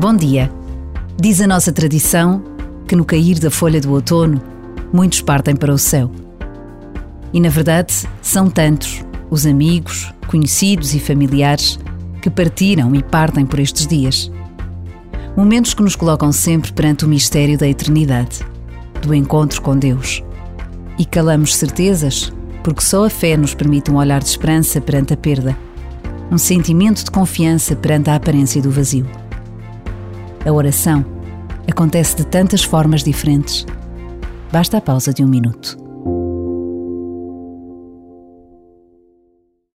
Bom dia. Diz a nossa tradição que no cair da folha do outono, muitos partem para o céu. E na verdade, são tantos os amigos, conhecidos e familiares que partiram e partem por estes dias. Momentos que nos colocam sempre perante o mistério da eternidade, do encontro com Deus. E calamos certezas, porque só a fé nos permite um olhar de esperança perante a perda, um sentimento de confiança perante a aparência do vazio. A oração acontece de tantas formas diferentes. Basta a pausa de um minuto.